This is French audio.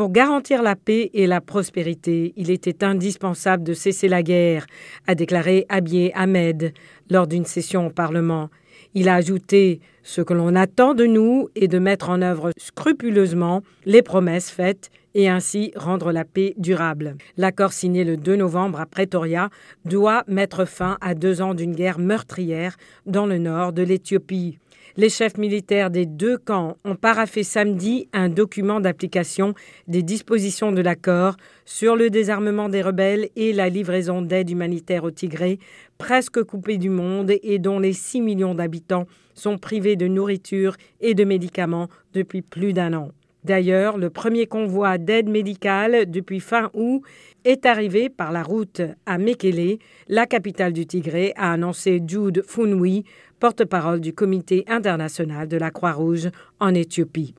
Pour garantir la paix et la prospérité, il était indispensable de cesser la guerre, a déclaré Abiy Ahmed lors d'une session au Parlement. Il a ajouté Ce que l'on attend de nous est de mettre en œuvre scrupuleusement les promesses faites et ainsi rendre la paix durable. L'accord signé le 2 novembre à Pretoria doit mettre fin à deux ans d'une guerre meurtrière dans le nord de l'Éthiopie. Les chefs militaires des deux camps ont paraffé samedi un document d'application des dispositions de l'accord sur le désarmement des rebelles et la livraison d'aide humanitaire au Tigré, presque coupé du monde et dont les 6 millions d'habitants sont privés de nourriture et de médicaments depuis plus d'un an. D'ailleurs, le premier convoi d'aide médicale depuis fin août est arrivé par la route à Mekele, la capitale du Tigré, a annoncé Jude Funwi, porte-parole du Comité international de la Croix-Rouge en Éthiopie.